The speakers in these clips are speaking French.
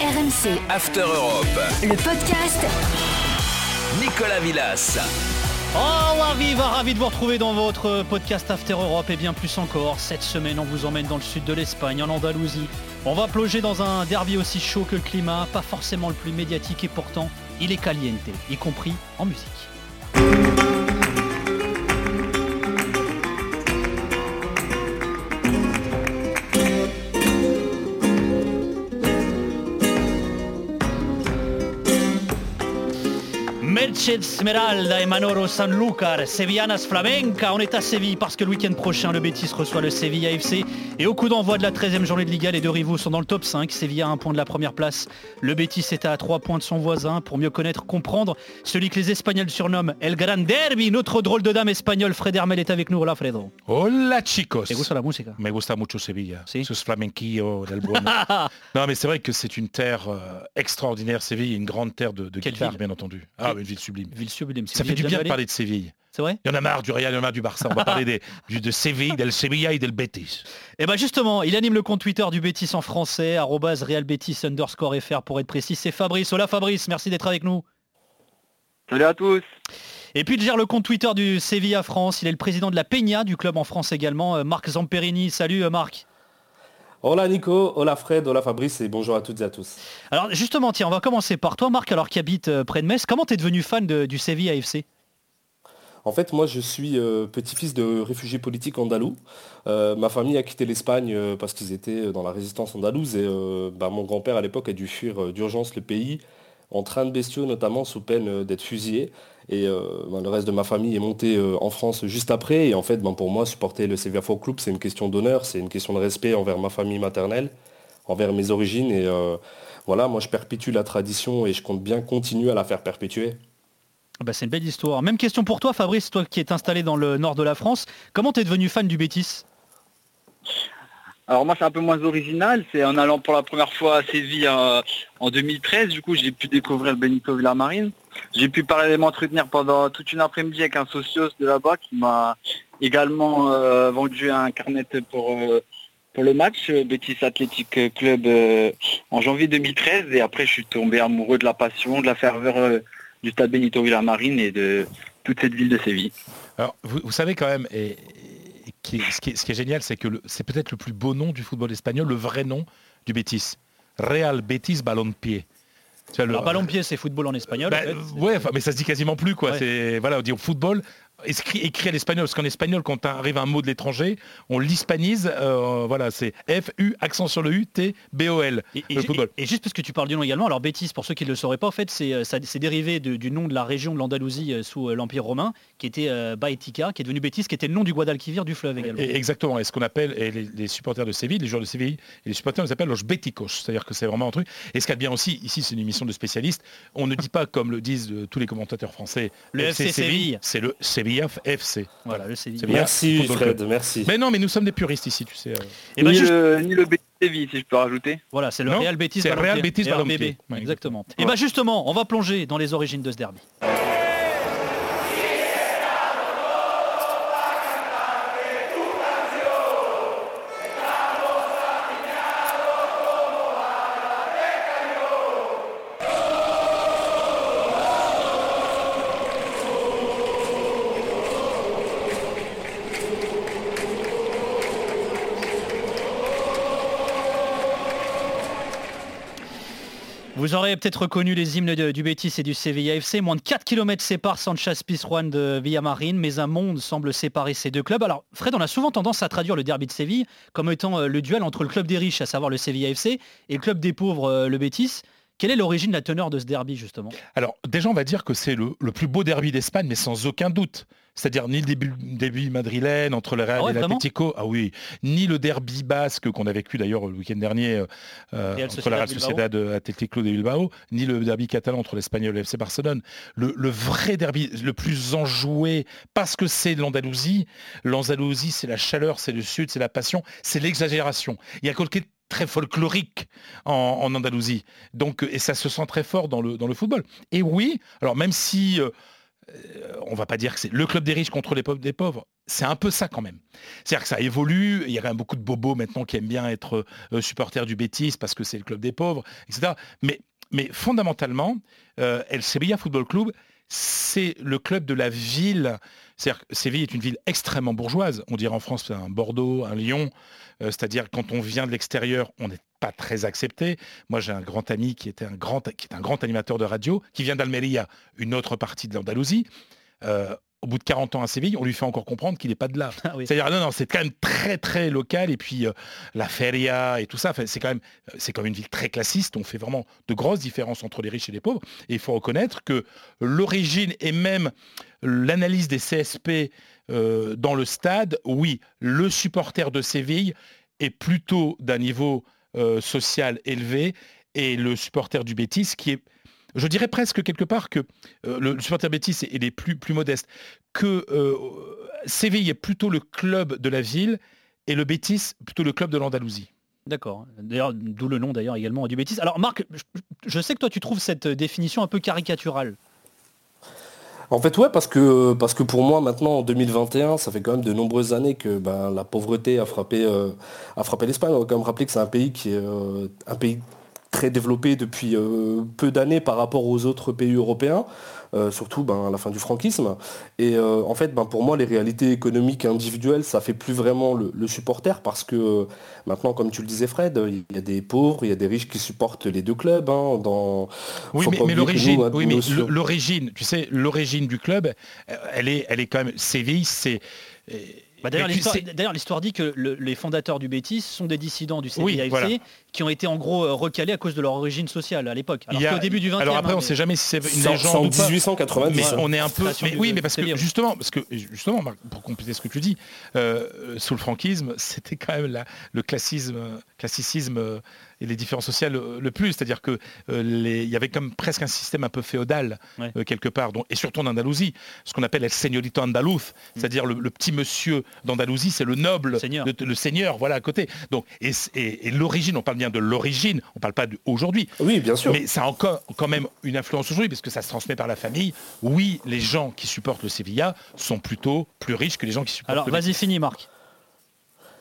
RMC, After Europe. le podcast Nicolas Villas. Oh la viva, ravi de vous retrouver dans votre podcast After Europe et bien plus encore. Cette semaine, on vous emmène dans le sud de l'Espagne, en Andalousie. On va plonger dans un derby aussi chaud que le climat, pas forcément le plus médiatique et pourtant, il est caliente, y compris en musique. Smeralda et Manoro Sanlúcar, Sevillanas Flamenca, on est à Séville parce que le week-end prochain, le Betis reçoit le Séville AFC. Et au coup d'envoi de la 13e journée de Liga, les deux rivaux sont dans le top 5. Séville a un point de la première place. Le Betis est à 3 points de son voisin. Pour mieux connaître, comprendre, celui que les Espagnols surnomment El Gran Derby, notre drôle de dame espagnole, Fred Hermel est avec nous. Hola Fredo. Hola chicos. ¿Te gusta la música? Me gusta mucho Sevilla. Flamenquillos del bueno. non mais c'est vrai que c'est une terre euh, extraordinaire, Séville, une grande terre de, de Quelle guitare, ville? bien entendu. Ah, une ville sublime. Ville sublime. Ça fait du bien de parler de Séville. C'est vrai Il y en a marre du Real, il y en a marre du Barça. On va parler des, du, de Séville, del Sevilla et del Betis. Et bien justement, il anime le compte Twitter du Bétis en français, arrobase realbetis underscore fr pour être précis. C'est Fabrice. Hola Fabrice, merci d'être avec nous. Salut à tous. Et puis il gère le compte Twitter du Sevilla France. Il est le président de la Peña du club en France également. Euh, Marc Zamperini. Salut euh, Marc. Hola Nico, hola Fred, hola Fabrice et bonjour à toutes et à tous. Alors justement, tiens, on va commencer par toi Marc, alors qui habite euh, près de Metz. Comment t'es devenu fan de- du Sevilla AFC En fait, moi je suis euh, petit-fils de réfugiés politiques andalous. Euh, ma famille a quitté l'Espagne euh, parce qu'ils étaient dans la résistance andalouse et bah, mon grand-père à l'époque a dû fuir d'urgence le pays en train de bestiaux notamment sous peine d'être fusillé. Et euh, bah, le reste de ma famille est monté euh, en France juste après. Et en fait, bah, pour moi, supporter le Sevilla Football Club, c'est une question d'honneur, c'est une question de respect envers ma famille maternelle, envers mes origines. Et euh, voilà, moi je perpétue la tradition et je compte bien continuer à la faire perpétuer. Ah bah, C'est une belle histoire. Même question pour toi Fabrice, toi qui es installé dans le nord de la France. Comment t'es devenu fan du Bétis Alors moi c'est un peu moins original, c'est en allant pour la première fois à Séville euh, en 2013, du coup j'ai pu découvrir le Benito Villamarine. J'ai pu parler m'entretenir pendant toute une après-midi avec un socios de là-bas qui m'a également euh, vendu un carnet pour, euh, pour le match Betis Athletic Club en janvier 2013 et après je suis tombé amoureux de la passion, de la ferveur du stade Benito Villamarine et de toute cette ville de Séville. Alors, vous, vous savez quand même, et qui est- ce, qui est, ce qui est génial, c'est que c'est peut-être le plus beau nom du football espagnol, le vrai nom du Betis. Real Betis Ballon-Pied. Tu vois, le- Alors ballon-pied, c'est football en espagnol. Bah, en fait. euh, ouais, mais ça se dit quasiment plus quoi. Ouais. C'est voilà, on dit au football écrit, écrit à l'espagnol parce qu'en espagnol quand arrive un mot de l'étranger, on l'hispanise. euh, voilà, c'est F U accent sur le U T B O L. Et, juste parce que tu parles du nom également, alors Bétis, pour ceux qui ne le sauraient pas, en fait, c'est euh, dérivé de- du nom de la région de l'Andalousie euh, sous l'Empire romain, qui était euh, Baetica, qui est devenu Bétis, qui était le nom du Guadalquivir du fleuve également. Et- exactement. Et ce qu'on appelle et les, les supporters de Séville, les joueurs de Séville et les supporters, on les appelle los béticos. C'est-à-dire que c'est vraiment un truc. Et ce qu'il y a bien aussi, ici, c'est une émission de spécialistes. On ne dit pas comme le disent tous les commentateurs français. Le FC Séville. C'est le Sevilla FC. Voilà, le. Merci Fred, merci. Mais non, mais nous sommes des puristes ici, tu sais. euh. Et ben ni, juste- le, ni le Betis Séville si je peux rajouter. Voilà, c'est le Non, Real Betis c'est Ballon-Pied. Real Betis RBB, Ballon-Pied. Ouais, exactement. Et bien justement, on va plonger dans les origines de ce derby. Vous aurez peut-être reconnu les hymnes du Betis et du Sevilla FC. Moins de 4 km séparent Sanchez Pizjuan de Villamarine, mais un monde semble séparer ces deux clubs. Alors, Fred, on a souvent tendance à traduire le derby de Séville comme étant euh, le duel entre le club des riches, à savoir le Sevilla FC, et le club des pauvres, euh, le Betis. Quelle est l'origine de la teneur de ce derby, justement? Alors, déjà, on va dire que c'est le, le plus beau derby d'Espagne, mais sans aucun doute. C'est-à-dire ni le début, début madrilène entre le Real Ah ouais, et l'Atlético, ah oui, ni le derby basque qu'on a vécu d'ailleurs le week-end dernier euh, euh, Real entre la Real. Sociedad euh, Atlético de Bilbao, ni le derby catalan entre l'Espagnol et le FC Barcelone. Le, le vrai derby, le plus enjoué, parce que c'est l'Andalousie. L'Andalousie, c'est la chaleur, c'est le sud, c'est la passion, c'est l'exagération. Il y a quelque très folklorique en, Andalousie. Donc, euh, et ça se sent très fort dans le, football. Et oui, alors même si euh, euh, on va pas dire que c'est le club des riches contre les pauvres des pauvres, c'est un peu ça quand même. C'est-à-dire que ça évolue, il y a quand même beaucoup de bobos maintenant qui aiment bien être euh, supporters du Bétis parce que c'est le club des pauvres, etc. Mais, fondamentalement, El Sevilla Football Club, c'est le club de la ville. C'est-à-dire que Séville est une ville extrêmement bourgeoise. On dirait en France un Bordeaux, un Lyon. Euh, c'est-à-dire quand on vient de l'extérieur, on n'est pas très accepté. Moi, j'ai un grand ami qui était un grand, qui est un grand animateur de radio, qui vient d'Almeria, une autre partie de l'Andalousie au bout de 40 ans à Séville, on lui fait encore comprendre qu'il n'est pas de là. Ah C'est-à-dire, non, non, c'est quand même très, très local. Et puis, euh, la feria et tout ça, c'est quand, même, quand même une ville très classiste. On fait vraiment de grosses différences entre les riches et les pauvres. Et il faut reconnaître que l'origine et même l'analyse des CSP euh, dans le stade, oui, le supporter de Séville est plutôt d'un niveau euh, social élevé et le supporter du Bétis qui est je dirais presque quelque part que euh, le, supporter Betis est, est, plus, plus modeste, que euh, Séville est plutôt le club de la ville et le Betis plutôt le club de l'Andalousie. D'accord. D'ailleurs, d'où le nom d'ailleurs également du Betis. Alors Marc, je sais que toi tu trouves cette définition un peu caricaturale. En fait, ouais, parce que, parce que pour moi, maintenant, en 2021, ça fait quand même de nombreuses années que ben, la pauvreté a frappé, euh, a frappé l'Espagne. On va quand même rappeler que c'est un pays qui est un pays très développé depuis euh, peu d'années par rapport aux autres pays européens, euh, surtout ben, à la fin du franquisme. Et euh, en fait, ben, pour moi, les réalités économiques individuelles, ça fait plus vraiment le, supporter parce que maintenant, comme tu le disais Fred, il y a des pauvres, il y a des riches qui supportent les deux clubs. Hein, dans... Oui, mais, l'origine, oui, mais l'origine, tu sais, l'origine du club, elle est, elle est quand même Séville, c'est bah, d'ailleurs, l'histoire dit que les fondateurs du Bétis sont des dissidents du CDAFC qui ont été en gros euh, recalés à cause de leur origine sociale à l'époque. Alors début du 20 Alors après, on ne sait jamais si c'est une légende ou pas. 1890. Mais on est un peu. oui, mais parce que justement, parce que justement, pour compléter ce que tu dis, euh, sous le franquisme, c'était quand même le classisme, classicisme euh, et les différences sociales le plus. C'est-à-dire qu'il il y avait comme presque un système un peu féodal quelque part, et surtout en Andalousie, ce qu'on appelle el señorito andaluz, mm. c'est-à-dire le, petit monsieur d'Andalousie, c'est le noble, le seigneur, voilà à côté. Donc, et, l'origine, on parle bien de l'origine, on ne parle pas d'aujourd'hui. Oui, bien sûr. Mais ça a encore quand même une influence aujourd'hui, parce que ça se transmet par la famille. Oui, les gens qui supportent le Sevilla sont plutôt plus riches que les gens qui supportent Alors, vas-y, finis, Marc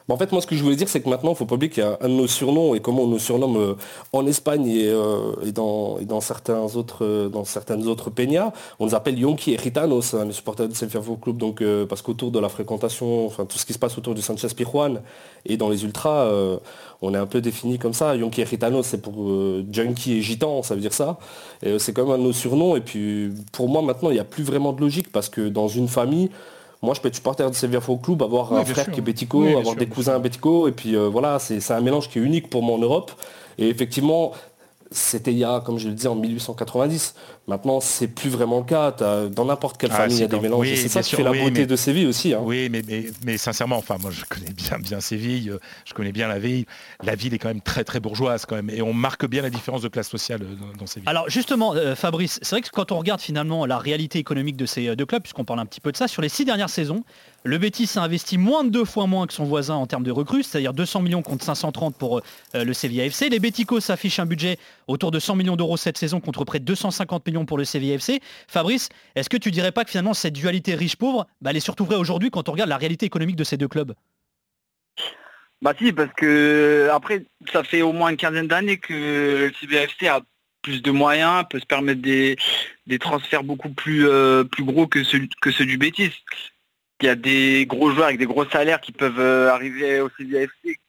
en fait, moi, ce que je voulais dire, c'est que maintenant, il faut pas oublier qu'il y a un de nos surnoms et comment on nous surnomme euh, en Espagne et, euh, dans, certains autres, euh, dans certaines autres peñas, on nous appelle Yonki et Gitanos, hein, les supporters du Sevilla Football Club. Donc, parce qu'autour de la fréquentation, enfin, tout ce qui se passe autour du Sanchez Pijuan et dans les ultras, on est un peu défini comme ça. Yonki et Gitanos, c'est pour junkie et gitan, ça veut dire ça. c'est quand même un de nos surnoms. Et puis, pour moi, maintenant, il n'y a plus vraiment de logique parce que dans une famille, moi, je peux être supporter de Sevilla Football Club, avoir un frère qui est bético, avoir des cousins bético, et puis euh, voilà, c'est un mélange qui est unique pour moi en Europe. Et effectivement, c'était il y a, comme je le disais, en 1890. Maintenant, c'est plus vraiment le cas. Dans n'importe quelle ah, famille, il y a des mélanges. c'est ça qui fait la beauté de Séville aussi. Hein. Oui, mais, mais, sincèrement, enfin, moi, je connais bien, bien Séville, euh, je connais bien la ville. La ville est quand même très, très bourgeoise quand même. Et on marque bien la différence de classe sociale euh, dans, Séville. Alors, justement, euh, Fabrice, c'est vrai que quand on regarde finalement la réalité économique de ces deux clubs, puisqu'on parle un petit peu de ça, sur les six dernières saisons, le Betis a investi moins de deux fois moins que son voisin en termes de recrues, c'est-à-dire 200 millions contre 530 pour le Sevilla FC. Les Béticos s'affichent un budget autour de 100 millions d'euros cette saison contre près de 250 millions pour le Sevilla FC. Fabrice, est-ce que tu dirais pas que finalement cette dualité riche-pauvre, bah, elle est surtout vraie aujourd'hui quand on regarde la réalité économique de ces deux clubs? Bah si, parce que après, ça fait au moins une quinzaine d'années que le CBFC a plus de moyens, peut se permettre des, transferts beaucoup plus, euh, gros que ceux, que ceux du Bétis. Il y a des gros joueurs avec des gros salaires qui peuvent euh, arriver au CBFC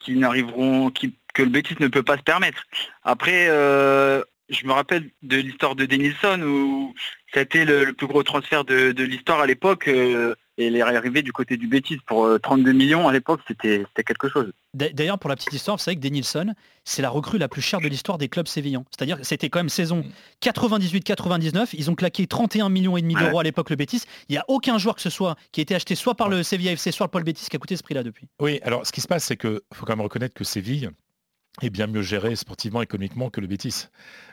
qui n'arriveront, que le Bétis ne peut pas se permettre. Après, euh, je me rappelle de l'histoire de Denilson où c'était le, le, plus gros transfert de, l'histoire à l'époque. Euh, et il est arrivé du côté du Bétis pour 32 euh, millions à l'époque, c'était quelque chose. D'ailleurs, pour la petite histoire, vous savez que Denilson, c'est la recrue la plus chère de l'histoire des clubs sévillans. C'est-à-dire que c'était quand même saison 98-99. Ils ont claqué 31 millions et demi d'euros à l'époque le Bétis. Il n'y a aucun joueur que ce soit qui a été acheté soit par le Sevilla FC, soit par le Bétis qui a coûté ce prix-là depuis. Oui, alors ce qui se passe, c'est qu'il faut quand même reconnaître que Séville, est bien mieux géré sportivement, économiquement que le Betis.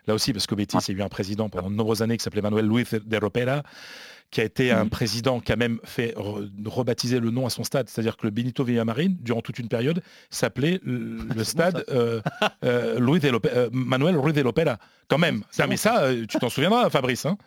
Là aussi, parce qu'au Betis, il y a eu un président pendant de nombreuses années qui s'appelait Manuel Luis de Ropera, qui a été un mhm. président qui a même fait rebaptiser le nom à son stade. C'est-à-dire que le Benito Villamarin, durant toute une période, s'appelait le, stade euh, euh, Louis de euh, Manuel Ruiz de Lopera. Quand même. Ça, mais ça, tu t'en souviendras, Fabrice. Hein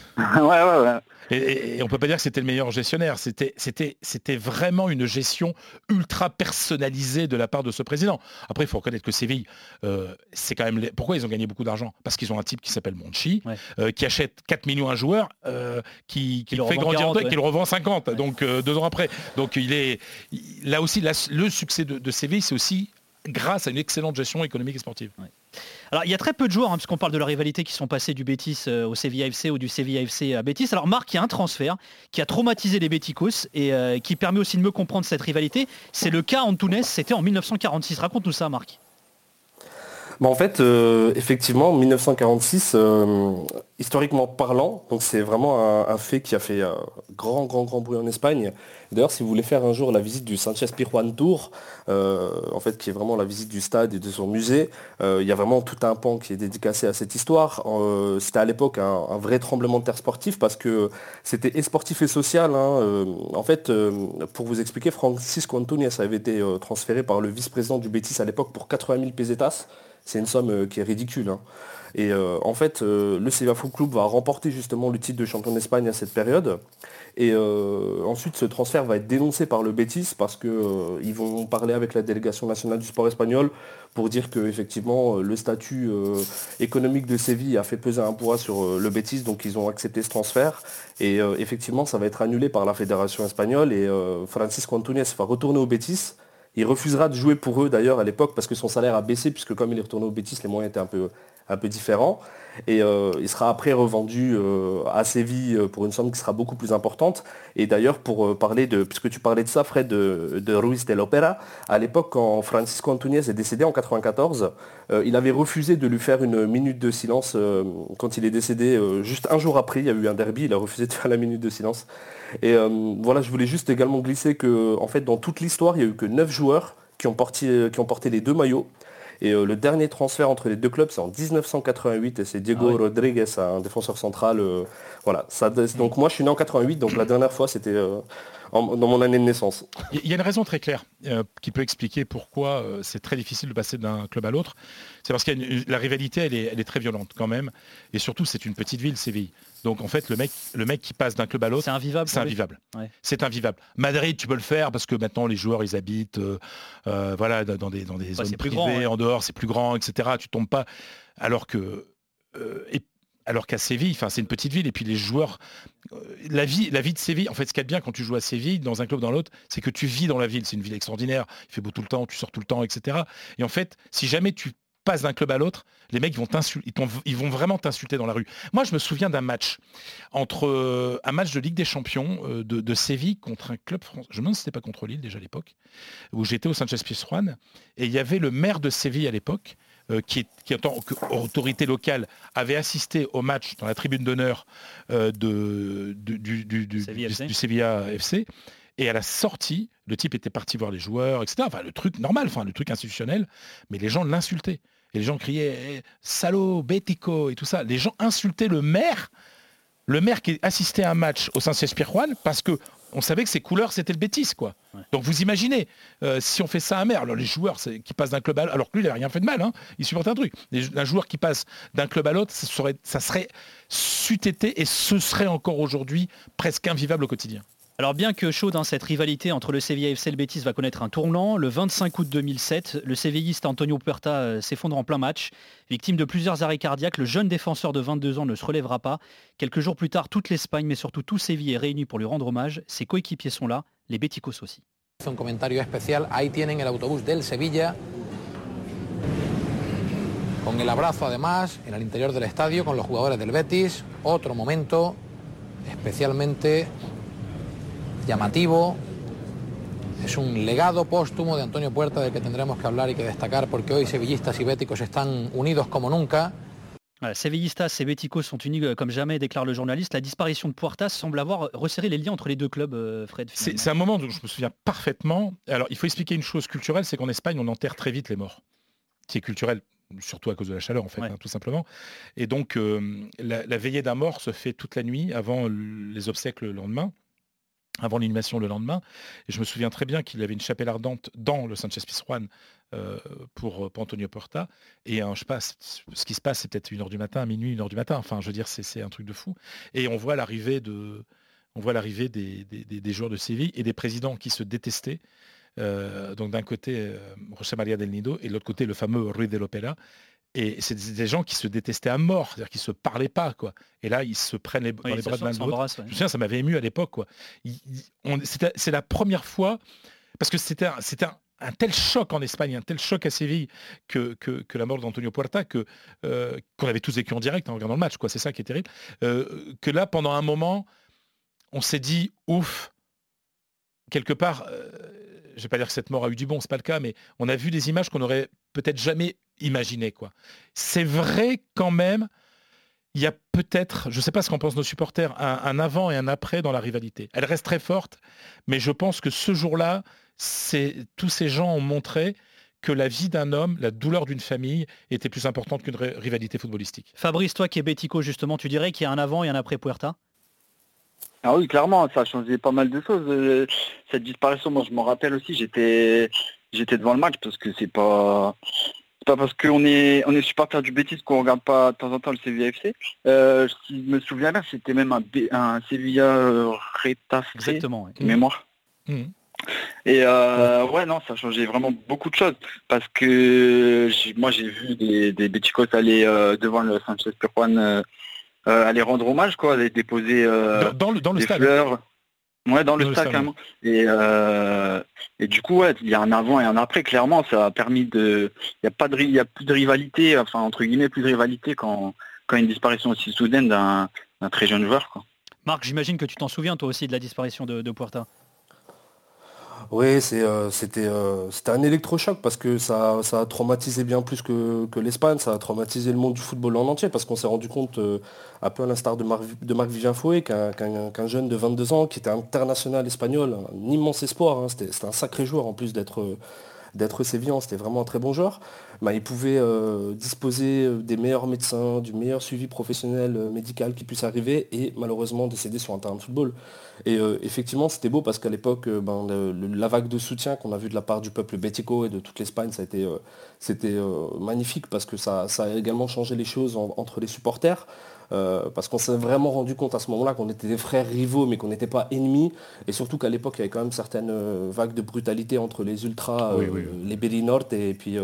ouais, ouais, ouais. Et, et on peut pas dire que c'était le meilleur gestionnaire. C'était, c'était, c'était vraiment une gestion ultra personnalisée de la part de ce président. Après, il faut reconnaître que Séville, euh, c'est quand même. les- Pourquoi ils ont gagné beaucoup d'argent? Parce qu'ils ont un type qui s'appelle Monchi, Ouais. euh, qui achète 4 millions à un joueur, euh, qui, qui le fait grandir 40, et qui le revend 50, donc deux ans après. Donc il est là aussi le succès de, de Séville, c'est aussi grâce à une excellente gestion économique et sportive. Alors il y a très peu de joueurs, hein, puisqu'on parle de la rivalité qui sont passés du Betis euh, au Sevilla FC ou du Sevilla FC à Betis. Alors Marc, il y a un transfert qui a traumatisé les Beticos et euh, qui permet aussi de mieux comprendre cette rivalité. C'est le cas Antunes, c'était en 1946. Raconte-nous ça Marc. Bah, en fait, euh, effectivement, 1946, euh, historiquement parlant, donc c'est vraiment un, fait qui a fait euh, grand, grand, grand bruit en Espagne. D'ailleurs, si vous voulez faire un jour la visite du Sanchez Pizjuán Tour, en fait, qui est vraiment la visite du stade et de son musée, il y a vraiment tout un pan qui est dédicacé à cette histoire. C'était à l'époque un, vrai tremblement de terre sportif parce que c'était et sportif et social. hein. En fait, pour vous expliquer, Francisco Antunes avait été transféré par le vice-président du Betis à l'époque pour 80 000 pesetas. C'est une somme euh, qui est ridicule. hein. Et euh, en fait, euh, le Sevilla Football Club va remporter justement le titre de champion d'Espagne à cette période. Et ensuite, ce transfert va être dénoncé par le Betis parce qu'ils vont parler avec la délégation nationale du sport espagnol pour dire que effectivement le statut économique de Séville a fait peser un poids sur le Betis, donc ils ont accepté ce transfert. Et effectivement, ça va être annulé par la fédération espagnole et Francisco Antunes va retourner au Betis. Il refusera de jouer pour eux d'ailleurs à l'époque parce que son salaire a baissé puisque comme il est retourné au Betis, les moyens étaient un peu, un peu différents. Et euh, il sera après revendu euh, à Séville euh, pour une somme qui sera beaucoup plus importante. Et d'ailleurs, pour parler de, puisque tu parlais de ça, Fred, de, Ruiz de l'Opera, à l'époque, quand Francisco Antunes est décédé en 94, euh, il avait refusé de lui faire une minute de silence quand il est décédé. juste un jour après, il y a eu un derby, il a refusé de faire la minute de silence. Et voilà, je voulais juste également glisser que, en fait, dans toute l'histoire, il n'y a eu que 9 joueurs qui ont porté les deux maillots. Et euh, le dernier transfert entre les deux clubs, c'est en 1988 et c'est Diego Ah. Rodriguez, un défenseur central. euh, voilà. Ça, donc moi, je suis né en 88, donc la dernière fois, c'était euh, en- dans mon année de naissance. Il y a une raison très claire euh, qui peut expliquer pourquoi euh, c'est très difficile de passer d'un club à l'autre. C'est parce que la rivalité, elle est, elle est très violente quand même. Et surtout, c'est une petite ville, Séville. Donc en fait, le mec, le mec qui passe d'un club à l'autre, C'est invivable. c'est invivable. Ouais. C'est invivable. Madrid, tu peux le faire parce que maintenant les joueurs ils habitent euh, euh, voilà, dans des, dans des zones privées, grand, ouais. en dehors, c'est plus grand, etc. Tu tombes pas. Alors que euh, et- alors qu'à Séville, c'est une petite ville et puis les joueurs, euh, la vie, de Séville, en fait ce qu'il y a de bien quand tu joues à Séville, dans un club dans l'autre, c'est que tu vis dans la ville. C'est une ville extraordinaire, il fait beau tout le temps, tu sors tout le temps, etc. Et en fait, si jamais tu passes d'un club à l'autre, les mecs vont ils, vont vraiment t'insulter dans la rue. Moi je me souviens d'un match entre euh, un match de Ligue des Champions euh, de, Séville contre un club français. Je me demande si c'était pas contre Lille déjà à l'époque, où j'étais au Sanchez Pizjuán et il y avait le maire de Séville à l'époque euh, qui, est- qui en tant qu'autorité locale avait assisté au match dans la tribune d'honneur euh, de, du, du, FC. du Sevilla FC. Et à la sortie, le type était parti voir les joueurs, etc. Enfin, le truc normal, enfin, le truc institutionnel, mais les gens l'insultaient. Et les gens criaient eh, salaud, bético et tout ça. Les gens insultaient le maire, le maire qui assistait à un match au Saint-Espirjuan parce que on savait que ses couleurs c'était le Bétis quoi. Ouais. Donc vous imaginez euh, si on fait ça à maire, alors les joueurs qui passent d'un club à l'autre, alors que lui il n'a rien fait de mal, hein, il supporte un truc. Les- un joueur qui passe d'un club à l'autre, ça serait, ça serait été et ce serait encore aujourd'hui presque invivable au quotidien. Alors bien que chaud dans cette rivalité entre le Sevilla FC et le Betis va connaître un tournant, le 25 août 2007, le sévilliste Antonio Puerta euh, s'effondre en plein match. Victime de plusieurs arrêts cardiaques, le jeune défenseur de 22 ans ne se relèvera pas. Quelques jours plus tard, toute l'Espagne, mais surtout tout Séville est réuni pour lui rendre hommage. Ses coéquipiers sont là, les Béticos aussi. Un comentario especial. Ahí tienen el del Sevilla. Con el además en el interior del con los jugadores del Betis. Otro momento especialmente llamativo. Es un legado póstumo de Antonio Puerta del que tendremos que hablar y que destacar porque hoy sevillistas y béticos están unidos como nunca. Voilà, Sevillistas et Béticos sont unis euh, comme jamais, déclare le journaliste. La disparition de Puerta semble avoir resserré les liens entre les deux clubs, euh, Fred. C'est un moment dont je me souviens parfaitement. Alors, il faut expliquer une chose culturelle, c'est qu'en Espagne, on enterre très vite les morts. Qui est culturel, surtout à cause de la chaleur, en fait, Ouais. hein, tout simplement. Et donc, euh, la, la veillée d'un mort se fait toute la nuit avant les obsèques le lendemain. Avant l'inhumation le lendemain. Et je me souviens très bien qu'il avait une chapelle ardente dans le Sanchez Pizjuan euh, pour, pour, Antonio Porta. Et je sais ce qui se passe, c'est peut-être une heure du matin, minuit, une heure du matin. Enfin, je veux dire, c'est un truc de fou. Et on voit l'arrivée de, on voit l'arrivée des, des, joueurs de Séville et des présidents qui se détestaient. Euh, donc d'un côté, euh, José María del Nido et de l'autre côté, le fameux Rui de l'Opera. Et c'est des gens qui se détestaient à mort, c'est-à-dire qu'ils se parlaient pas, quoi. Et là, ils se prennent les, dans les bras de l'un de l'autre. Je me souviens, ça m'avait ému à l'époque, quoi. C'est la première fois, parce que c'était un, un, tel choc en Espagne, un tel choc à Séville que, que, la mort d'Antonio Puerta, que euh, qu'on avait tous vécu en direct en regardant le match, quoi. C'est ça qui est terrible. Euh, que là, pendant un moment, on s'est dit, ouf, quelque part. Euh, je ne vais pas dire que cette mort a eu du bon, c'est pas le cas, mais on a vu des images qu'on aurait peut-être jamais imaginées. Quoi. C'est vrai quand même, il y a peut-être, je ne sais pas ce qu'en pensent nos supporters, un, avant et un après dans la rivalité. Elle reste très forte, mais je pense que ce jour-là, tous ces gens ont montré que la vie d'un homme, la douleur d'une famille était plus importante qu'une rivalité footballistique. Fabrice, toi qui es bético justement, tu dirais qu'il y a un avant et un après Puerta? Ah oui, clairement, ça a changé pas mal de choses. Euh, cette disparition, moi je m'en rappelle aussi, j'étais j'étais devant le match parce que c'est pas pas parce qu'on est on est supporter du Bétis qu'on regarde pas de temps en temps le Sevilla FC. Euh, si je me souviens bien, c'était même un, un Sevilla euh, Exactement, mémoire. Mmh. Et euh, ouais non, ça a changé vraiment beaucoup de choses parce que moi j'ai vu des, des aller devant le Sanchez Perjuan euh, aller rendre hommage, quoi, aller déposer euh, dans, le, dans le des stade. fleurs. Ouais, dans, le, stade, carrément. Et, euh, et du coup, ouais, il y a un avant et un après. Clairement, ça a permis de. Il n'y a pas de, il y a plus de rivalité, enfin entre guillemets, plus de rivalité quand quand une disparition aussi soudaine d'un très jeune joueur. Quoi. Marc, j'imagine que tu t'en souviens toi aussi de la disparition de, de Puerta. Oui, euh, c'était un électrochoc parce que ça, a traumatisé bien plus que, l'Espagne, ça a traumatisé le monde du football en entier parce qu'on s'est rendu compte, euh, un peu à l'instar de Marc, de Marc Vivien Fouet, qu'un jeune de 22 ans qui était international espagnol, un immense espoir, hein, c'était un sacré joueur en plus d'être d'être sévillan, c'était vraiment un très bon joueur, bah, il pouvait euh, disposer euh, des meilleurs médecins, du meilleur suivi professionnel euh, médical qui puisse arriver et malheureusement décéder sur un terrain de football. Et effectivement, c'était beau parce qu'à l'époque, ben, la vague de soutien qu'on a vu de la part du peuple bético et de toute l'Espagne, c'était magnifique parce que ça, a également changé les choses entre les supporters. Euh, parce qu'on s'est vraiment rendu compte à ce moment-là qu'on était des frères rivaux, mais qu'on n'était pas ennemis, et surtout qu'à l'époque, il y avait quand même certaines euh, vagues de brutalité entre les ultras, euh, les Belli Norte et puis,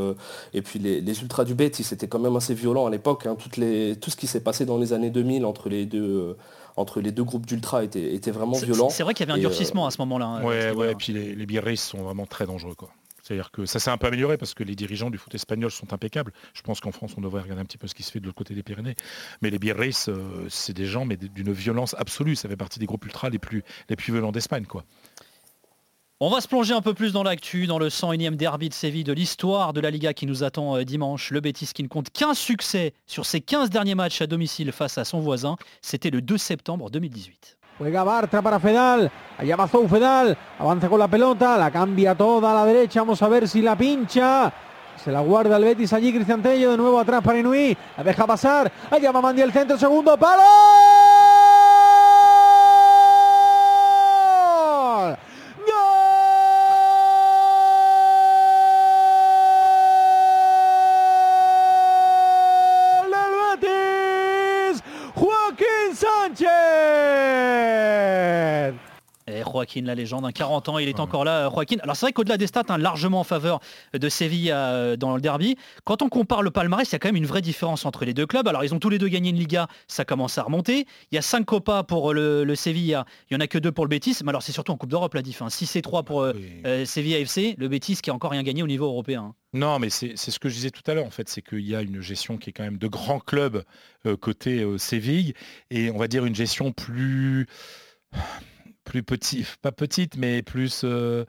et puis les, ultras du Betis. C'était quand même assez violent à l'époque. Hein. tout ce qui s'est passé dans les années 2000 entre les deux entre les deux groupes d'ultra était, était vraiment violent. C'est vrai qu'il y avait un durcissement à ce moment-là. Hein, ouais, ouais, et puis les, les sont vraiment très dangereux. Quoi. C'est-à-dire que ça s'est un peu amélioré parce que les dirigeants du foot espagnol sont impeccables. Je pense qu'en France, on devrait regarder un petit peu ce qui se fait de l'autre côté des Pyrénées. Mais les Birreis, euh, c'est des gens mais d'une violence absolue. Ça fait partie des groupes ultras les plus, les plus violents d'Espagne. quoi. On va se plonger un peu plus dans l'actu, dans le 101e derby de Séville de l'histoire de la Liga qui nous attend euh, dimanche. Le Betis qui ne compte qu'un succès sur ses 15 derniers matchs à domicile face à son voisin. C'était le 2 septembre 2018. Juega Bartra para Fedal. Allá va Zou Fedal. Avanza con la pelota. La cambia toda a la derecha. Vamos a ver si la pincha. Se la guarda el Betis allí. Cristian Tello de nuevo atrás para Inui. La deja pasar. Allá va Mandi el centro. Segundo palo. Joaquin, la légende, un 40 ans, il est encore là, Joaquin. Alors c'est vrai qu'au-delà des stats, hein, largement en faveur de Séville euh, dans le derby, quand on compare le palmarès, il y a quand même une vraie différence entre les deux clubs. Alors ils ont tous les deux gagné une Liga, ça commence à remonter. Il y a 5 Copas pour le, le Séville, il y en a que deux pour le Betis, mais alors c'est surtout en Coupe d'Europe la différence. 6 et 3 pour euh, euh, Séville AFC, le Betis qui a encore rien gagné au niveau européen. Non, mais c'est ce que je disais tout à l'heure, en fait, c'est qu'il y a une gestion qui est quand même de grands clubs côté Séville, et on va dire une gestion plus plus petit, pas petite, mais plus... Euh,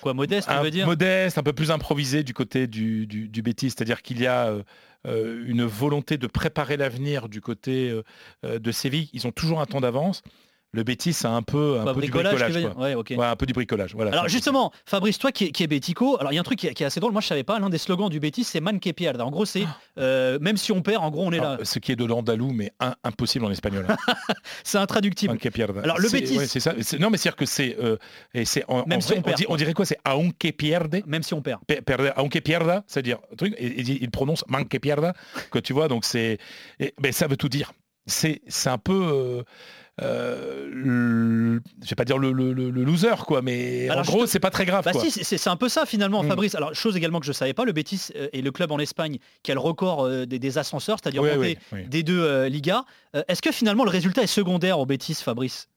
Quoi, modeste, on veut dire? Modeste, un peu plus improvisé du côté du, du, C'est-à-dire qu'il y a euh, euh, une volonté de préparer l'avenir du côté de Séville. Ils ont toujours un temps d'avance. Le Bétis a un peu, un Bah, peu du bricolage, quoi. Ouais, un peu du bricolage. Voilà, Alors justement, Fabrice, toi qui es, qui es bético, alors il y a un truc qui est, qui est assez drôle, moi je savais pas, l'un des slogans du Bétis c'est Man que pierda. En gros c'est, euh, même si on perd, en gros on est là. Ce qui est de l'andalou, mais un- impossible en espagnol. hein. C'est intraductible. Pierda. Alors, le Betis- ouais, c'est ça. Non, mais c'est-à-dire que c'est, euh, et c'est en, Même en si vrai, on perd, dit- quoi. on dirait quoi C'est aunque pierde. Même si on perd. Perde- aunque pierda, c'est-à-dire un truc, et, et il prononce manque pierda, que tu vois, donc c'est, ben ça veut tout dire. C'est, c'est un peu, euh, euh, le- je vais pas dire le, le- le- le loser quoi, mais Alors, en gros c'est pas très grave Bah quoi. si, c'est un peu ça finalement, Mm. Fabrice. Alors chose également que je savais pas, le Bétis euh, est le club en Espagne qui a le record euh, des, des ascenseurs, c'est-à-dire des deux euh, Ligas. Euh, Est-ce que finalement le résultat est secondaire au Bétis, Fabrice?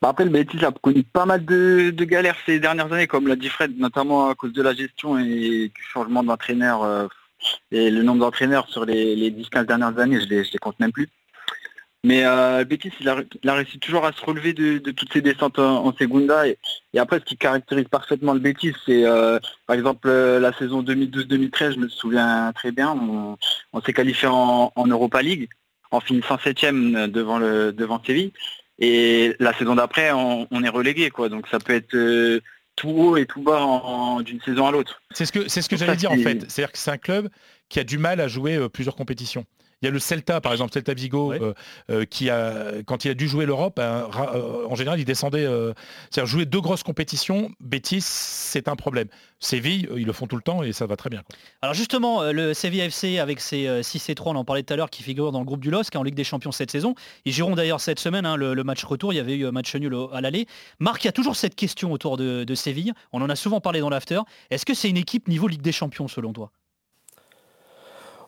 Bah, après, le Betis a connu pas mal de, de galères ces dernières années, comme l'a dit Fred, notamment à cause de la gestion et du changement d'entraîneur. euh, et le nombre d'entraîneurs sur les, les 10-15 dernières années, je les, je les compte même plus. Mais euh, le Betis, il a, il a réussi toujours à se relever de, de toutes ces descentes en, en Segunda. Et, et après, ce qui caractérise parfaitement le Betis, c'est euh, par exemple euh, la saison 2012-2013, je me souviens très bien, on, on s'est qualifié en, en Europa League en finissant septième devant, le, devant Séville. Et la saison d'après, on, on est relégué, quoi. Donc ça peut être euh, tout haut et tout bas d'une saison à l'autre. C'est ce que ce que j'allais dire en fait. C'est-à-dire que c'est un club qui a du mal à jouer euh, plusieurs compétitions. Il y a le Celta, par exemple, Celta Vigo, Ouais. euh, euh, qui a, quand il a dû jouer l'Europe, hein, euh, en général, il descendait. C'est-à-dire jouer deux grosses compétitions, Bétis, c'est un problème. Séville, ils le font tout le temps et ça va très bien. quoi. Alors justement, le Sevilla FC avec ses euh, 6 et 3, on en parlait tout à l'heure, qui figure dans le groupe du LOSC en Ligue des Champions cette saison. Ils joueront d'ailleurs cette semaine hein, le, le match retour. Il y avait eu un match nul à l'aller. Marc, il y a toujours cette question autour de, de Séville. On en a souvent parlé dans l'after. Est-ce que c'est une équipe niveau Ligue des Champions selon toi?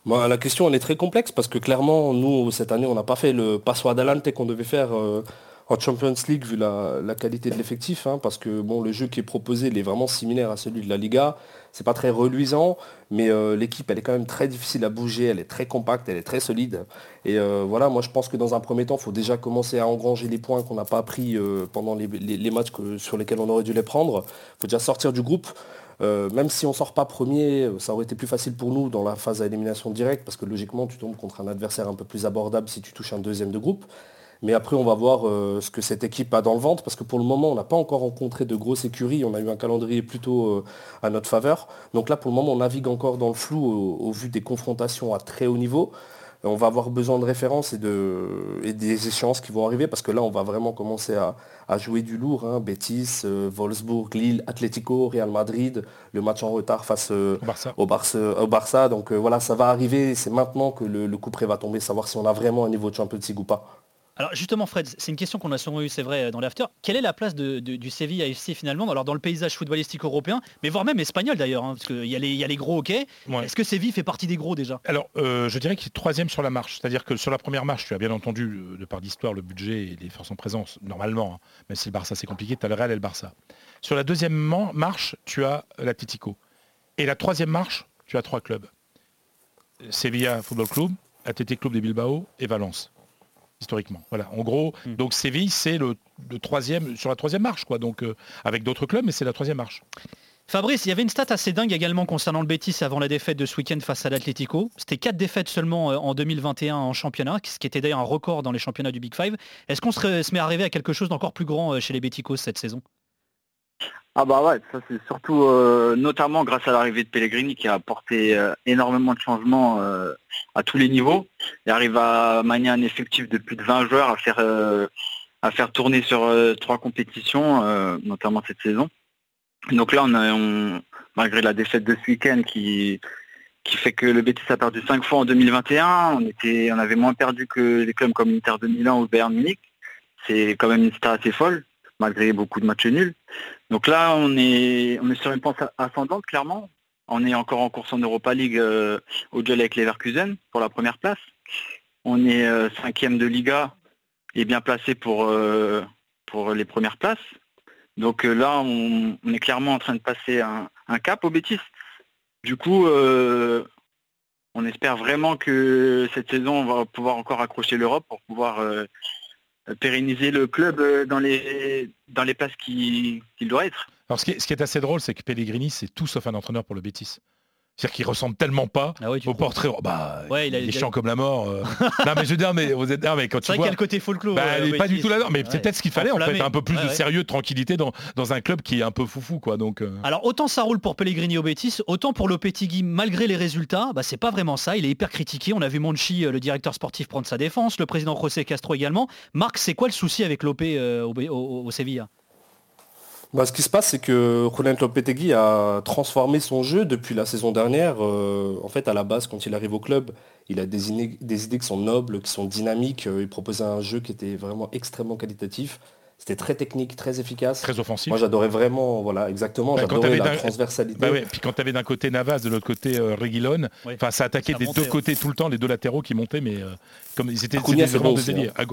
Moi, la question elle est très complexe parce que clairement, nous, cette année, on n'a pas fait le passo adelante qu'on devait faire euh, en Champions League vu la, qualité de l'effectif. hein, parce que le jeu qui est proposé, il est vraiment similaire à celui de la Liga. C'est pas très reluisant, mais euh, l'équipe, elle est quand même très difficile à bouger, elle est très compacte, elle est très solide. Et euh, voilà, moi je pense que dans un premier temps, il faut déjà commencer à engranger les points qu'on n'a pas pris pendant les, matchs sur lesquels on aurait dû les prendre. Il faut déjà sortir du groupe. Euh, même si on sort pas premier, ça aurait été plus facile pour nous dans la phase à élimination directe, parce que logiquement, tu tombes contre un adversaire un peu plus abordable si tu touches un deuxième de groupe. Mais après, on va voir euh, ce que cette équipe a dans le ventre, parce que pour le moment, on n'a pas encore rencontré de grosses écuries. On a eu un calendrier plutôt euh, à notre faveur. Donc là, pour le moment, on navigue encore dans le flou au vu des confrontations à très haut niveau. Euh, On va avoir besoin de références et, de, et des échéances qui vont arriver, parce que là, on va vraiment commencer à, à jouer du lourd. Hein. Betis, euh, Wolfsburg, Lille, Atlético, Real Madrid, le match en retard face euh, Au Barça. au, Barça, au Barça. Donc euh, voilà, ça va arriver. C'est maintenant que le, le coup près va tomber, savoir si on a vraiment un niveau de Champions League ou pas. Alors justement Fred, c'est une question qu'on a souvent eue, c'est vrai, dans l'after. Quelle est la place de- de- du Sevilla FC finalement alors dans le paysage footballistique européen, mais voire même espagnol d'ailleurs, hein, parce qu'il y, a les- il y a les gros hockey. Ouais. Est-ce que Séville fait partie des gros déjà? Alors, euh, je dirais qu'il est troisième sur la marche. C'est-à-dire que sur la première marche, tu as bien entendu, euh, de par l'histoire, le budget et les forces en présence, normalement, hein, même si le Barça c'est compliqué, tu as le Real et le Barça. Sur la deuxième marche, tu as l'Atlético. Et la troisième marche, tu as trois clubs. Sevilla Football Club, Athletic Club de Bilbao et Valence. Historiquement. Voilà. En gros, Hmm. donc Séville, c'est le, le troisième sur la troisième marche, quoi. Donc euh, avec d'autres clubs, mais c'est la troisième marche. Fabrice, il y avait une stat assez dingue également concernant le Betis avant la défaite de ce week-end face à l'Atlético. C'était quatre défaites seulement euh, en 2021 en championnat, ce qui était d'ailleurs un record dans les championnats du Big Five. Est-ce qu'on se, met à arriver à quelque chose d'encore plus grand euh, chez les Beticos cette saison? Ah bah ouais, ça c'est surtout euh, notamment grâce à l'arrivée de Pellegrini qui a apporté euh, énormément de changements euh, à tous les niveaux. Il arrive à manier un effectif de plus de 20 joueurs à faire à faire tourner sur trois compétitions, notamment cette saison. Donc là, on a, malgré la défaite de ce week-end qui qui fait que le Betis a perdu cinq fois en 2021, on était, on avait moins perdu que les clubs comme l'Inter de Milan ou le Bayern Munich. C'est quand même une star assez folle, malgré beaucoup de matchs nuls. Donc là, on est, on est sur une pente ascendante, clairement. On est encore en course en Europa League euh, au duel avec Leverkusen pour la première place. On est euh, cinquième de Liga et bien placé pour, euh, pour les premières places. Donc euh, là, on, est clairement en train de passer un, un cap au Bétis. Du coup, on espère vraiment que cette saison, on va pouvoir encore accrocher l'Europe pour pouvoir pérenniser le club euh, dans les, dans les places qui- qu'il doit être. Alors ce qui est, ce qui est assez drôle, c'est que Pellegrini, c'est tout sauf un entraîneur pour le Betis. C'est-à-dire qu'il ressemble tellement pas Ah ouais, au portrait. Bah, Ouais, il a- il est il a- chiant comme la mort. euh. non mais je veux dire, mais vous êtes, non, mais quand C'est tu vrai qu'il y vois, a le côté folklore. bah, euh, il est pas du tout là-dedans. Mais c'est peut-être ce qu'il fallait en fait, un peu plus de sérieux, de tranquillité dans, dans un club qui est un peu foufou quoi. Donc. euh, Alors autant ça roule pour Pellegrini au Betis, autant pour Lopetegui, malgré les résultats, bah, c'est pas vraiment ça. Il est hyper critiqué. On a vu Monchi, euh, le directeur sportif, prendre sa défense, le président José Castro également. Marc, c'est quoi le souci avec Lopé au, au- au Sevilla Bah, ce qui se passe, c'est que Julian Lopetegui a transformé son jeu depuis la saison dernière. Euh, en fait, à la base, quand il arrive au club, il a des idées qui sont nobles, qui sont dynamiques. Euh, il proposait un jeu qui était vraiment extrêmement qualitatif. C'était très technique, très efficace. Très offensif. Moi, j'adorais vraiment, voilà, exactement, Bah, j'adorais la transversalité. Bah ouais, puis quand tu avais d'un côté Navas, de l'autre côté euh, Oui. enfin ça attaquait Ça des montait, deux ouais. côtés tout le temps, les deux latéraux qui montaient, mais euh, comme ils étaient, Acuna, c'était c'est vraiment bon des aussi, ailiers. hein. Ah,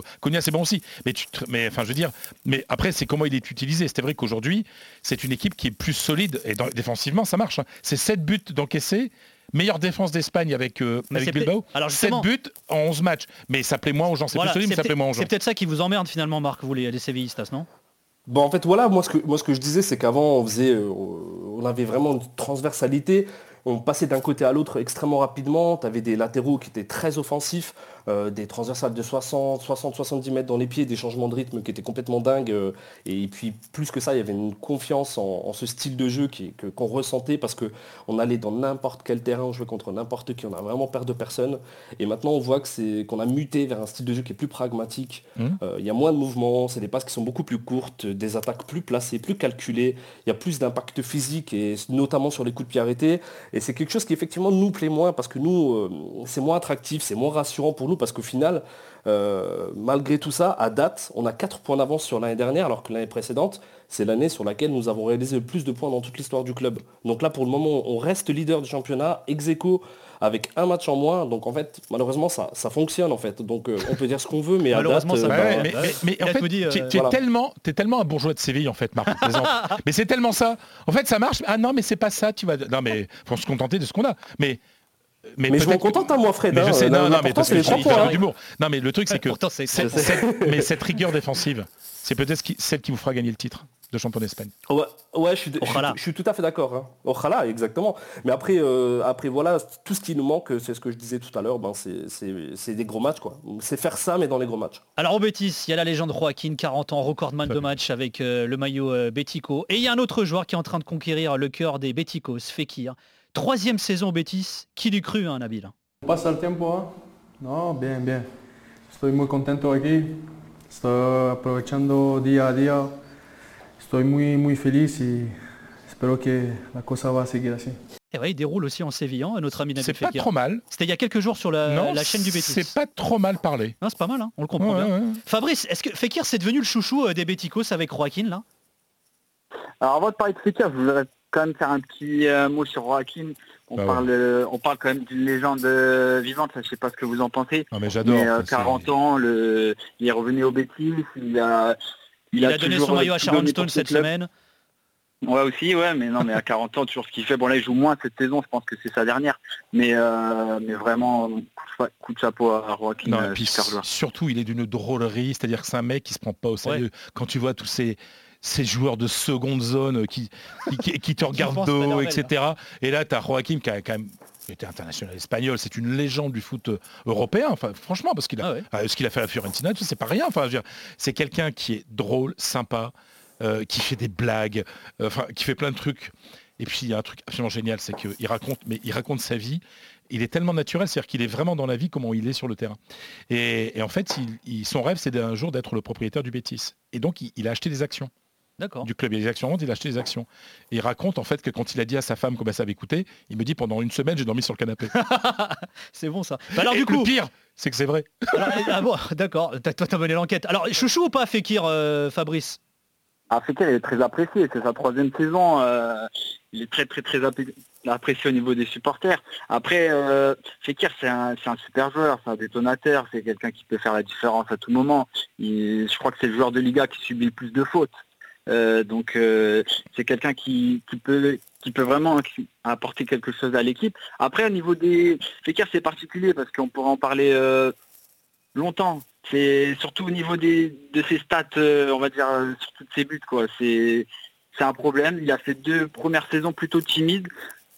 bon aussi, mais tu, te- mais enfin je veux dire, mais après c'est comment il est utilisé. C'est vrai qu'aujourd'hui c'est une équipe qui est plus solide et dans- défensivement ça marche. hein. C'est 7 buts d'encaissés. Meilleure défense d'Espagne avec, euh, avec Bilbao. alors 7 justement- buts en 11 matchs. Mais ça plaît moins aux gens. C'est Voilà, plus solide, mais c'est ça plaît moins aux peut-être gens. c'est peut-être ça qui vous emmerde finalement, Marc, vous les, les sévillistas, non? Bon, en fait, voilà, moi ce que, moi, ce que je disais, c'est qu'avant, on faisait, euh, on avait vraiment une transversalité. On passait d'un côté à l'autre extrêmement rapidement. Tu avais des latéraux qui étaient très offensifs, des transversales de 60, 60, 70 mètres dans les pieds, des changements de rythme qui étaient complètement dingues. euh, et puis, plus que ça, il y avait une confiance en, en ce style de jeu qu'on ressentait parce qu'on allait dans n'importe quel terrain, on jouait contre n'importe qui, on a vraiment peur de personne. Et maintenant, on voit que c'est qu'on a muté vers un style de jeu qui est plus pragmatique. Mhm. Euh, Il y a moins de mouvements, c'est des passes qui sont beaucoup plus courtes, des attaques plus placées, plus calculées. Il y a plus d'impact physique et notamment sur les coups de pied arrêtés. Et c'est quelque chose qui effectivement nous plaît moins parce que nous, euh, c'est moins attractif, c'est moins rassurant pour nous parce qu'au final, euh, malgré tout ça, à date, on a 4 points d'avance sur l'année dernière alors que l'année précédente, c'est l'année sur laquelle nous avons réalisé le plus de points dans toute l'histoire du club. Donc là, pour le moment, on reste leader du championnat, ex aequo, avec un match en moins. Donc en fait, malheureusement, ça, ça fonctionne en fait. Donc euh, on peut dire ce qu'on veut, mais à date, Malheureusement, ça euh, bah, mais, en fait, tu, es voilà. tellement, t'es tellement un bourgeois de Séville en fait, Marc. mais c'est tellement ça. En fait, ça marche. Ah non, mais c'est pas ça. Tu vas. Non, mais faut se contenter de ce qu'on a. Mais Mais je m'en contente à moi, Fred. Mais je hein. sais, non, non, mais parce c'est que hein. d'humour. Non, mais le truc, c'est que Pourtant, c'est cette, c'est- cette- mais cette rigueur défensive, c'est peut-être celle qui vous fera gagner le titre de champion d'Espagne. Ouais, ouais, je suis, je suis- Ojalá. je suis tout à fait d'accord. Hein. Ojalá, exactement. Mais après, euh, après voilà, tout ce qui nous manque, c'est ce que je disais tout à l'heure, ben, c'est- c'est c'est des gros matchs. quoi. C'est faire ça, mais dans les gros matchs. Alors au Betis, il y a la légende Joaquin, 40 ans, recordman de match avec euh, le maillot euh, Bético. Et il y a un autre joueur qui est en train de conquérir le cœur des Béticos, Fekir. Troisième saison au Betis, qui l'eût cru, hein, Nabil? Pasa el tiempo, ¿ah? No, bien, bien. Estoy muy contento aquí. Estoy aprovechando día a día. Estoy muy, muy feliz y espero que la cosa va seguir así. Et ouais, il déroule aussi en sévillant, notre ami Nabil C'est pas trop mal. C'était il y a quelques jours sur la, non, la chaîne du Betis. C'est pas trop mal parlé. Non, c'est pas mal, hein, on le comprend Ouais, bien. ouais. Fabrice, est-ce que Fekir c'est devenu le chouchou euh, des Béticos avec Joaquin là? Alors avant de parler de Fekir, je voudrais quand même faire un petit euh, mot sur Joaquin. On, Bah ouais. parle, euh, on parle quand même d'une légende euh, vivante, ça, je sais pas ce que vous en pensez. Non, mais j'adore. Mais euh, C'est- 40 ans, le, il est revenu au Betis, il a, Il, a, donné son maillot à Sharon Stone cette semaine. Ouais aussi, ouais, mais non, mais à 40 ans, toujours ce qu'il fait. Bon là, il joue moins cette saison, je pense que c'est sa dernière. Mais, euh, mais vraiment, coup de, chapeau à Joaquin, Non, euh, surtout, il est d'une drôlerie, c'est-à-dire que c'est un mec qui se prend pas au sérieux. Quand tu vois tous ces, ces joueurs de seconde zone qui, qui, te regardent de haut, etc. Et là, tu as Joaquim qui a quand même été international espagnol, c'est une légende du foot euh, européen, enfin, franchement, parce qu'il a, Ah ouais. euh, ce qu'il a fait à la Fiorentina, c'est pas rien. Enfin, c'est quelqu'un qui est drôle, sympa, euh, qui fait des blagues, euh, enfin, qui fait plein de trucs. Et puis il y a un truc absolument génial, c'est qu'il raconte, mais il raconte sa vie. Il est tellement naturel, c'est-à-dire qu'il est vraiment dans la vie comment il est sur le terrain. Et, et en fait, il- il- son rêve, c'est d'un jour d'être le propriétaire du Bétis. Et donc, il, il a acheté des actions. Du club. Il y a des actions en vente, il a acheté des actions. Et il raconte en fait que quand il a dit à sa femme combien ça avait coûté, il me dit pendant une semaine, j'ai dormi sur le canapé. C'est bon ça. Bah alors Et du coup, le pire, c'est que c'est vrai. alors, ah bon, d'accord, T'as- toi t'as mené l'enquête. Alors chouchou ou pas Fekir, euh, Fabrice? Ah, Fekir il est très apprécié, c'est sa troisième saison. euh, il est très très très apprécié au niveau des supporters. Après, euh, Fekir c'est un, c'est un super joueur, c'est un détonateur, c'est quelqu'un qui peut faire la différence à tout moment. Il- je crois que c'est le joueur de Liga qui subit le plus de fautes. Euh, donc euh, c'est quelqu'un qui, peut vraiment apporter quelque chose à l'équipe. Après au niveau des Fekir c'est particulier parce qu'on pourrait en parler euh, longtemps. C'est surtout au niveau des, de ses stats, on va dire, euh, sur toutes ses buts, quoi. C'est, un problème. Il a fait deux premières saisons plutôt timides.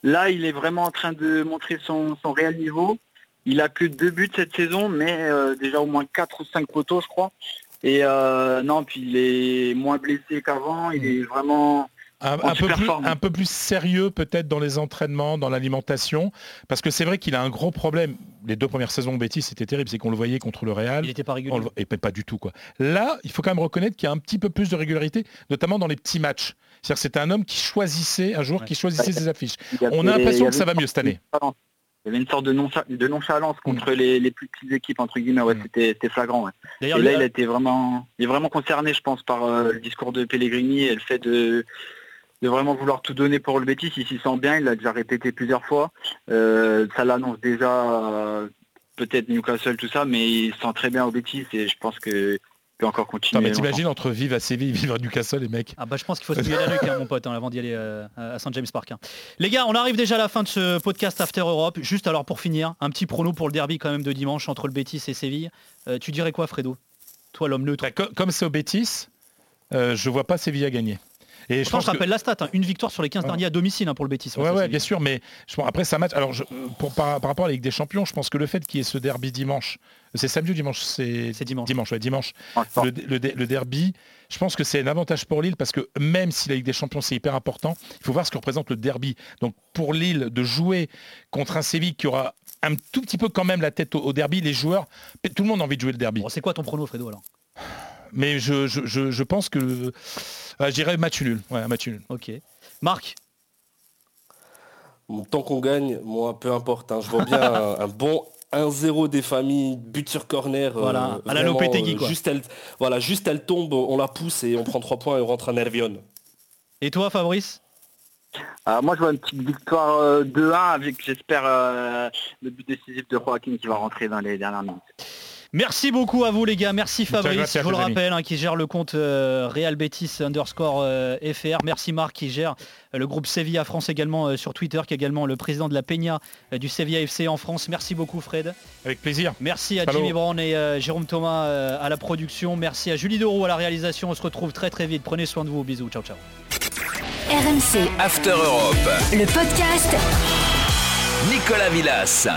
Là, il est vraiment en train de montrer son, son réel niveau. Il a que deux buts cette saison, mais déjà au moins quatre ou cinq poteaux, je crois. Et euh, non, puis il est moins blessé qu'avant. Il est vraiment un, peu plus, forme. un peu plus sérieux peut-être dans les entraînements, dans l'alimentation, parce que c'est vrai qu'il a un gros problème. Les deux premières saisons au Betis, c'était terrible, c'est qu'on le voyait contre le Real. Il n'était pas régulier. le et pas du tout quoi. Là, il faut quand même reconnaître qu'il y a un petit peu plus de régularité, notamment dans les petits matchs. C'est-à-dire que c'était un homme qui choisissait, un joueur Ouais. qui choisissait ses affiches. On a l'impression que ça va mieux cette année. Il y avait une sorte de, noncha- de nonchalance contre les, les plus petites équipes, entre guillemets. Ouais, Mm. c'était, flagrant. ouais. Et là, il a été vraiment, il est vraiment concerné, je pense, par euh, le discours de Pellegrini et le fait de, de vraiment vouloir tout donner pour le Betis. Il s'y sent bien, il l'a déjà répété plusieurs fois. Euh, ça l'annonce déjà, euh, peut-être Newcastle, tout ça, mais il se sent très bien au Betis et je pense que peut encore continuer. mais t'imagines entre vivre à Séville, vivre à Newcastle, les mecs. Ah bah je pense qu'il faut se mouiller la nuque hein, mon pote hein, avant d'y aller euh, à Saint James Park. hein. Les gars, on arrive déjà à la fin de ce podcast After Europe. Juste alors pour finir, un petit prono pour le derby quand même de dimanche entre le Betis et Séville. Euh, tu dirais quoi Fredo? Toi l'homme neutre. Bah, co- comme c'est au Betis, euh, je vois pas Séville gagner. Et je Pourtant, pense je que- rappelle la stat, hein, une victoire sur les 15 Ouais. derniers à domicile hein, pour le Betis. face Ouais, bien sûr, mais je pense, après ça match. Alors, je- pour, par, par rapport à la Ligue des Champions, je pense que le fait qu'il y ait ce derby dimanche, c'est samedi ou dimanche? C'est dimanche. Dimanche, ouais, dimanche. Ah. Le, le- le derby, je pense que c'est un avantage pour Lille parce que même si la Ligue des Champions c'est hyper important, il faut voir ce que représente le derby. Donc pour Lille de jouer contre un Séville qui aura un tout petit peu quand même la tête au, au derby, les joueurs, tout le monde a envie de jouer le derby. Bon, c'est quoi ton prono Fredo alors? Mais je, je, je- je pense que euh, je dirais match nul. Ouais, match nul. Ok. Marc, Tant qu'on gagne, moi, peu importe. hein, je vois bien un, un bon 1-0 des familles, but sur corner. euh, Voilà, à la vraiment, Lopetegui, euh, quoi. Juste elle, voilà, juste elle tombe, on la pousse et on prend 3 points et on rentre à Nervion. et toi Fabrice? Ah, moi, je vois une petite victoire euh, 2-1 avec, j'espère, euh, le but décisif de Joaquin qui va rentrer dans les dernières minutes. Merci beaucoup à vous les gars, merci Fabrice, je vous le rappelle, hein, qui gère le compte euh, Real Betis underscore euh, FR. Merci Marc qui gère euh, le groupe Sevilla France également euh, sur Twitter, qui est également le président de la Peña euh, du Sevilla FC en France. Merci beaucoup Fred. Avec plaisir. Merci à Salut. Jimmy Brown et euh, Jérôme Thomas euh, à la production. Merci à Julie Deroux à la réalisation. On se retrouve très très vite. Prenez soin de vous. Bisous. Ciao ciao. RMC After Europe. Le podcast Nicolas Villas.